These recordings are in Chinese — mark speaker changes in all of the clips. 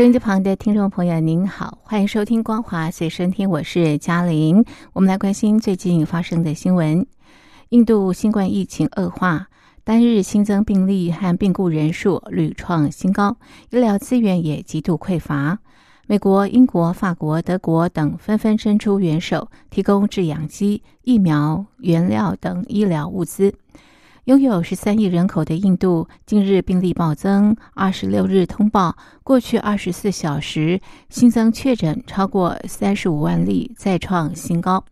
Speaker 1: 收音机旁的听众朋友，您好，欢迎收听《光华随身听》，我是嘉玲。我们来关心最近发生的新闻。印度新冠疫情恶化，单日新增病例和病故人数屡创新高，医疗资源也极度匮乏。美国、英国、法国、德国等纷纷伸出援手，提供制氧机、疫苗、原料等医疗物资。拥有十三亿人口的印度，近日病例暴增。二十六日通报，过去二十四小时新增确诊超过三十五万例，再创新高。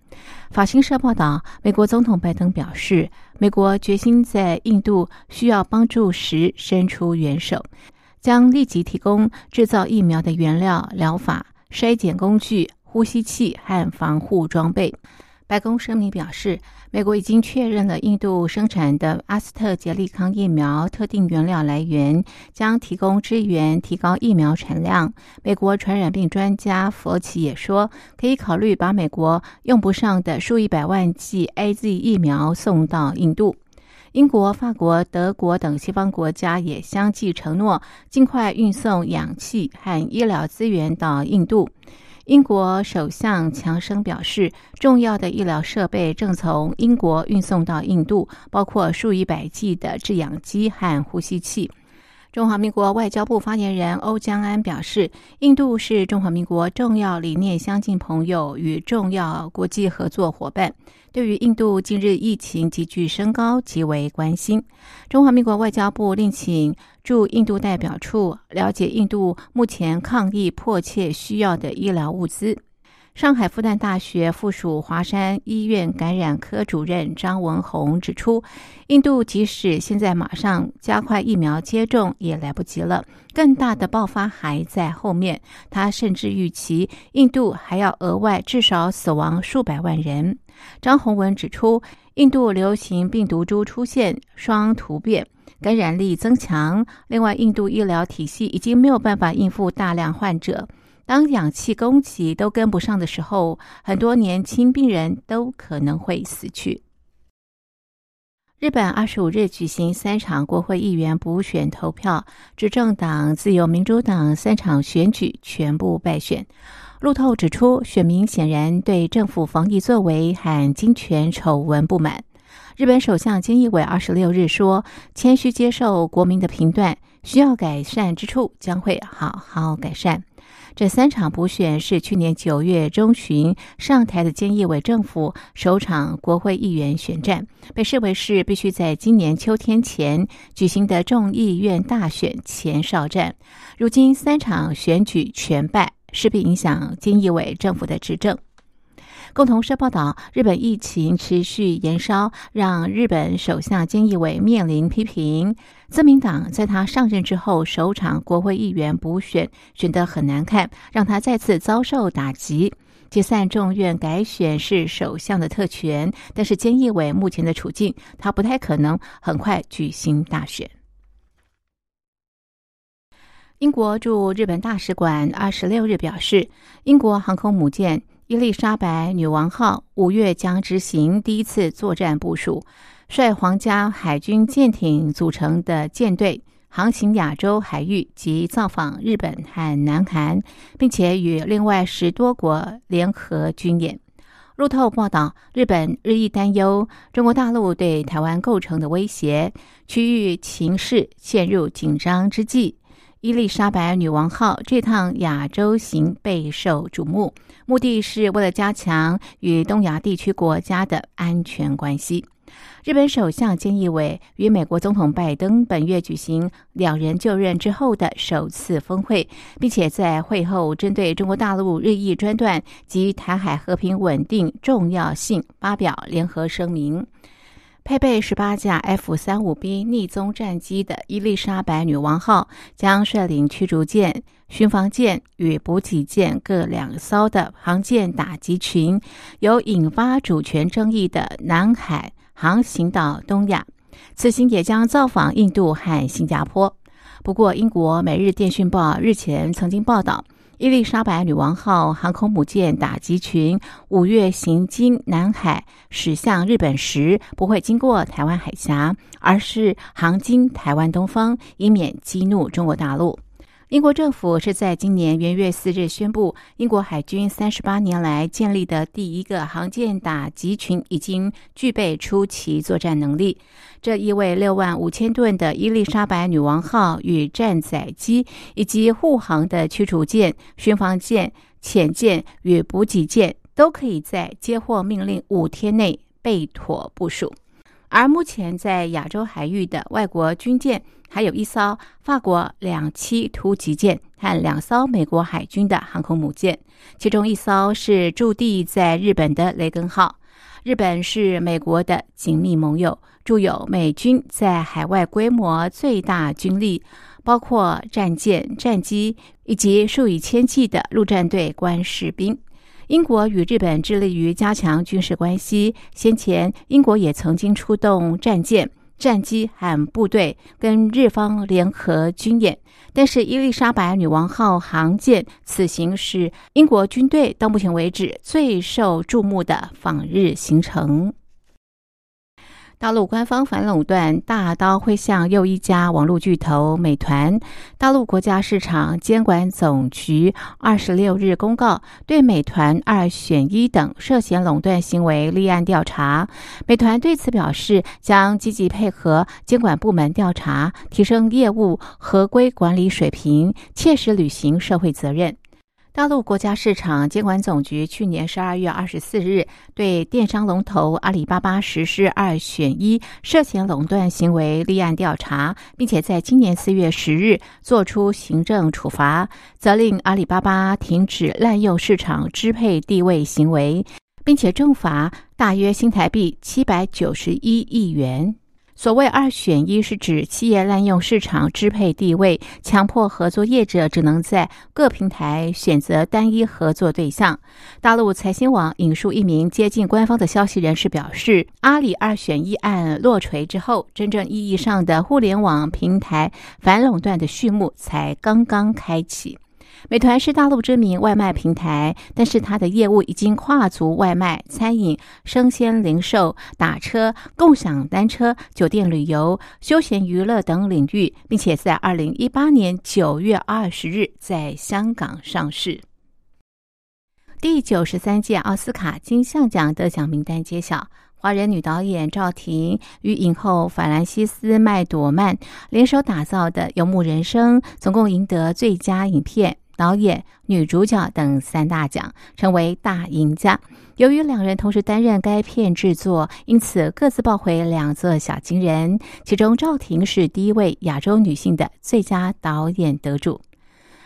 Speaker 1: 法新社报道，美国总统拜登表示，美国决心在印度需要帮助时伸出援手，将立即提供制造疫苗的原料、疗法、筛检工具、呼吸器和防护装备。白宫声明表示，美国已经确认了印度生产的阿斯特捷利康疫苗特定原料来源，将提供支援，提高疫苗产量。美国传染病专家佛奇也说，可以考虑把美国用不上的数以百万剂 A Z 疫苗送到印度。英国、法国、德国等西方国家也相继承诺，尽快运送氧气和医疗资源到印度。英国首相强生表示，重要的医疗设备正从英国运送到印度，包括数以百计的制氧机和呼吸器。中华民国外交部发言人欧江安表示，印度是中华民国重要理念相近朋友与重要国际合作伙伴。对于印度近日疫情急剧升高，极为关心。中华民国外交部另请驻印度代表处了解印度目前抗疫迫切需要的医疗物资。上海复旦大学附属华山医院感染科主任张文宏指出，印度即使现在马上加快疫苗接种也来不及了，更大的爆发还在后面。他甚至预期印度还要额外至少死亡数百万人。张宏文指出，印度流行病毒株出现双突变，感染力增强。另外，印度医疗体系已经没有办法应付大量患者。当氧气供给都跟不上的时候，很多年轻病人都可能会死去。日本二十五日举行三场国会议员补选投票，执政党自由民主党三场选举全部败选。路透指出，选民显然对政府防疫作为和金权丑闻不满。日本首相菅义伟二十六日说：“谦虚接受国民的评断，需要改善之处将会好好改善。”这三场补选是去年九月中旬上台的菅义伟政府首场国会议员选战，被视为是必须在今年秋天前举行的众议院大选前哨战。如今三场选举全败，势必影响菅义伟政府的执政。共同社报道，日本疫情持续延烧，让日本首相菅义伟面临批评。自民党在他上任之后，首场国会议员补选选得很难看，让他再次遭受打击。解散众院改选是首相的特权，但是菅义伟目前的处境，他不太可能很快举行大选。英国驻日本大使馆二十六日表示，英国航空母舰。伊丽莎白女王号五月将执行第一次作战部署，率皇家海军舰艇组成的舰队航行亚洲海域及造访日本和南韩，并且与另外十多国联合军演。路透报道，日本日益担忧中国大陆对台湾构成的威胁，区域情势陷入紧张之际。伊丽莎白女王号这趟亚洲行备受瞩目，目的是为了加强与东亚地区国家的安全关系。日本首相菅义伟与美国总统拜登本月举行两人就任之后的首次峰会，并且在会后针对中国大陆日益专断及台海和平稳定重要性发表联合声明。配备十八架 F 三五 B 逆踪战机的伊丽莎白女王号将率领驱逐舰巡防舰与补给舰各两艘的航舰打击群，由引发主权争议的南海航行到东亚。此行也将造访印度和新加坡。不过，英国《每日电讯报》日前曾经报道，伊丽莎白女王号航空母舰打击群五月行经南海驶向日本时，不会经过台湾海峡，而是航经台湾东方，以免激怒中国大陆。英国政府是在今年元月四日宣布，英国海军三十八年来建立的第一个航舰打击群已经具备初期作战能力。这意味六万五千吨的伊丽莎白女王号与战载机，以及护航的驱逐舰、巡防舰、潜舰与补给舰，都可以在接获命令五天内备妥部署。而目前在亚洲海域的外国军舰，还有一艘法国两栖突击舰和两艘美国海军的航空母舰，其中一艘是驻地在日本的雷根号。日本是美国的紧密盟友，驻有美军在海外规模最大军力，包括战舰、战机以及数以千计的陆战队官士兵。英国与日本致力于加强军事关系。先前，英国也曾经出动战舰、战机和部队跟日方联合军演。但是，伊丽莎白女王号航舰此行是英国军队到目前为止最受注目的访日行程。大陆官方反垄断大刀挥向又一家网络巨头美团。大陆国家市场监管总局二十六日公告，对美团二选一等涉嫌垄断行为立案调查。美团对此表示，将积极配合监管部门调查，提升业务合规管理水平，切实履行社会责任。大陆国家市场监管总局去年十二月二十四日对电商龙头阿里巴巴实施二选一涉嫌垄断行为立案调查，并且在今年四月十日作出行政处罚，责令阿里巴巴停止滥用市场支配地位行为，并且重罚大约新台币七百九十一亿元。所谓二选一，是指企业滥用市场支配地位，强迫合作业者只能在各平台选择单一合作对象。大陆财新网引述一名接近官方的消息人士表示，阿里二选一案落锤之后，真正意义上的互联网平台反垄断的序幕才刚刚开启。美团是大陆知名外卖平台，但是它的业务已经跨足外卖、餐饮、生鲜零售、打车、共享单车、酒店旅游、休闲娱乐等领域，并且在二零一八年九月二十日在香港上市。第九十三届奥斯卡金像奖得奖名单揭晓，华人女导演赵婷与影后法兰西斯麦朵曼联手打造的《游牧人生》，总共赢得最佳影片。导演、女主角等三大奖，成为大赢家。由于两人同时担任该片制作，因此各自抱回两座小金人。其中，赵婷是第一位亚洲女性的最佳导演得主。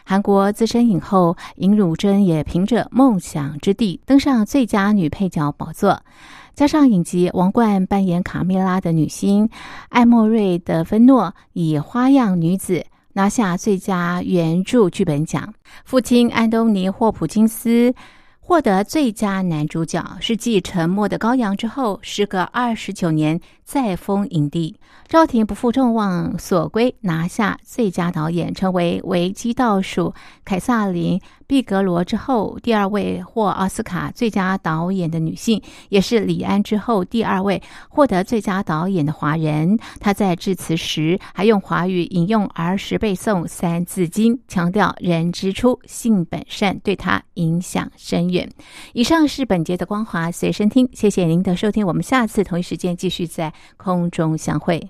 Speaker 1: 韩国资深影后尹汝贞也凭着《梦想之地》登上最佳女配角宝座。加上影集《王冠》扮演卡蜜拉的女星艾莫瑞德芬诺以《花样女子》。拿下最佳原著剧本奖，父亲安东尼·霍普金斯获得最佳男主角，是继《沉默的羔羊》之后，时隔二十九年再封影帝。赵婷不负众望所归，拿下最佳导演，成为维基倒数凯撒琳。毕格罗之后，第二位获奥斯卡最佳导演的女性，也是李安之后第二位获得最佳导演的华人。她在致辞时还用华语引用儿时背诵《三字经》，强调人之初性本善，对她影响深远。以上是本节的光华随身听，谢谢您的收听，我们下次同一时间继续在空中相会。